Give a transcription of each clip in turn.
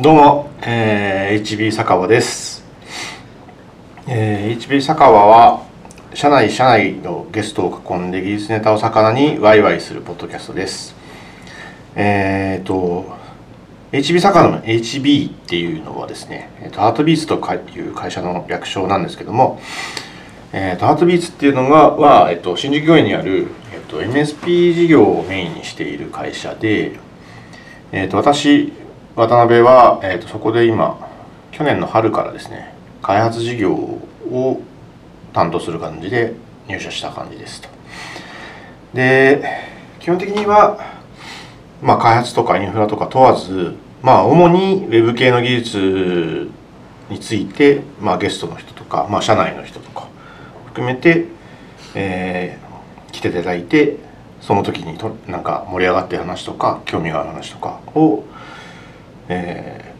どうも、えー、HB 坂和です、えー、HB 坂和は社内社内のゲストを囲んで技術ネタを魚にワイワイするポッドキャストです。えっ、と HB 坂の HB っていうのはですね、えー、とハートビーツという会社の略称なんですけども、えー、とハートビーツっていうのがは、えー、と新宿御苑にある、えー、と MSP 事業をメインにしている会社で、えー、と私渡辺は、えー、とそこで今去年の春からですね開発事業を担当する感じで入社した感じですと。で基本的には、まあ、開発とかインフラとか問わず、まあ、主に Web 系の技術について、まあ、ゲストの人とか、まあ、社内の人とか含めて、えー、来ていただいてその時にとなんか盛り上がってる話とか興味がある話とかをえ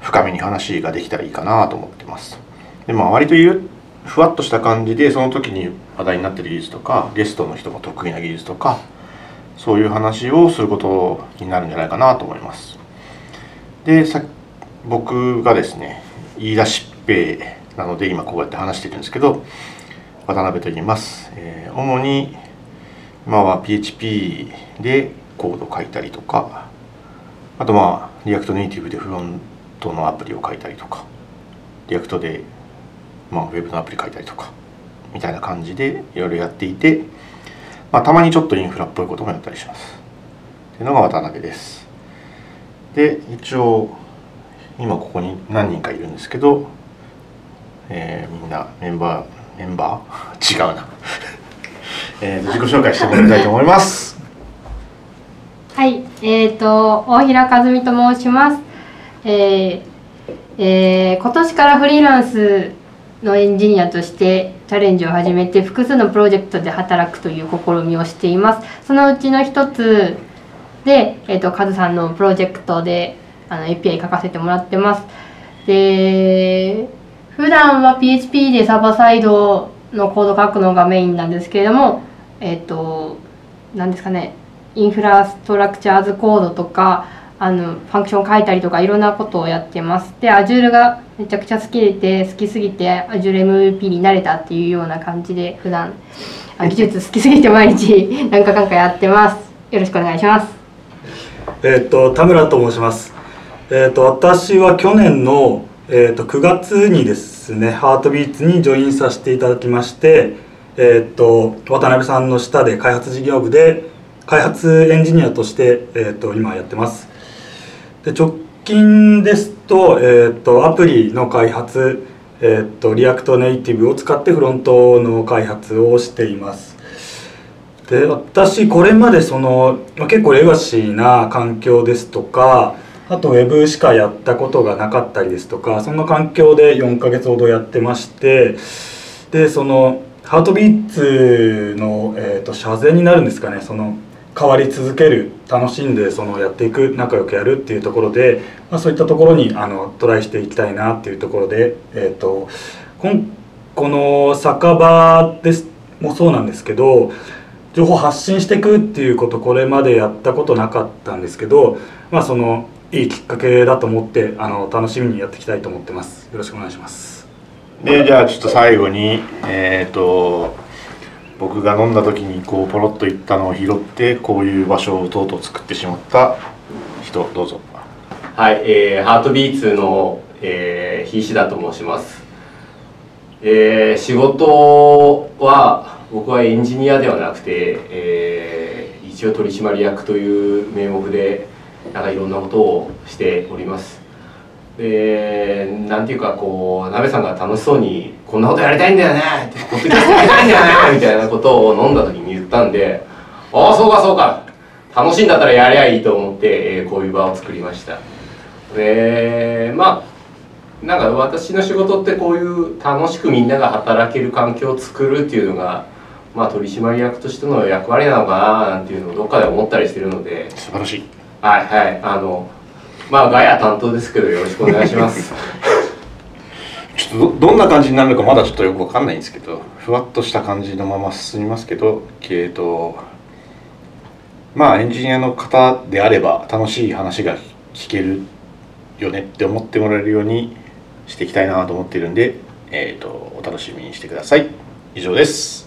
ー、深めに話ができたらいいかなと思ってます。でまあ割と言うふわっとした感じでその時に話題になってる技術とかゲストの人も得意な技術とかそういう話をすることになるんじゃないかなと思います。でさ僕がですね言い出しっぺなので今こうやって話してるんですけど渡辺と言います。えー、主に今は PHP でコード書いたりとかあとまあ React Native でフロントのアプリを書いたりとか React でまあウェブのアプリ書いたりとかみたいな感じでいろいろやっていて、まあ、たまにちょっとインフラっぽいこともやったりします。っていうのが渡辺です。で一応今ここに何人かいるんですけど、えー、みんなメンバーメンバー？違うな。えと自己紹介してもらいたいと思います。はい、えーと大平和美と申します。えーえー今年からフリーランスのエンジニアとしてチャレンジを始めて複数のプロジェクトで働くという試みをしています。そのうちの一つで、えー、とカズさんのプロジェクトであの API 書かせてもらってます。で普段は PHP でサーバーサイドのコード書くのがメインなんですけれども、えっ、と何ですかねインフラストラクチャーズコードとかあのファンクション書いたりとかいろんなことをやってます。で Azure がめちゃくちゃ好きで好きすぎて AzureMVP になれたっていうような感じで普段技術好きすぎて毎日 なんかかんかやってます。よろしくお願いします。えっと田村と申します。えっと私は去年のえっと9月にですねハートビーツにジョインさせていただきまして、えっと渡辺さんの下で開発事業部で開発エンジニアとしてえっと今やってます。で直近ですとえっとアプリの開発えっと React Native を使ってフロントの開発をしています。で私これまでその、結構レガシーな環境ですとかあとウェブしかやったことがなかったりですとかそんな環境で4ヶ月ほどやってましてでそのハートビーツの、えー、と謝罪になるんですかねその変わり続ける楽しんでそのやっていく仲良くやるっていうところで、まあ、そういったところにあのトライしていきたいなっていうところで、えー、とこんこの酒場ですもそうなんですけど情報発信していくっていうことこれまでやったことなかったんですけどまあそのいいきっかけだと思ってあの楽しみにやっていきたいと思ってます。よろしくお願いします。でじゃあちょっと最後にえっ、と僕が飲んだ時にこうポロッと言ったのを拾ってこういう場所をとうとう作ってしまった人どうぞはい、えー、ハートビーツの、えー、菱田と申します。えー、仕事は僕はエンジニアではなくて、えー、一応取締役という名目でなんかいろんなことをしております。でなんていうかこう鍋さんが楽しそうに「こんなことやりたいんだよね」って「ポッドキャストやりたいん」みたいなことを飲んだ時に言ったんで「ああそうかそうか楽しいんだったらやりゃいい」と思って、えーこういう場を作りました。でまあなんか私の仕事ってこういう楽しくみんなが働ける環境を作るっていうのが、まあ、取締役としての役割なのかななんていうのをどっかで思ったりしてるので素晴らしいはいはいあのまあガヤ担当ですけどよろしくお願いしますどどんな感じになるのかまだちょっとよくわかんないんですけどふわっとした感じのまま進みますけどえっとまあエンジニアの方であれば楽しい話が聞けるよねって思ってもらえるようにしていきたいなと思っているんで、えー、とお楽しみにしてください。以上です。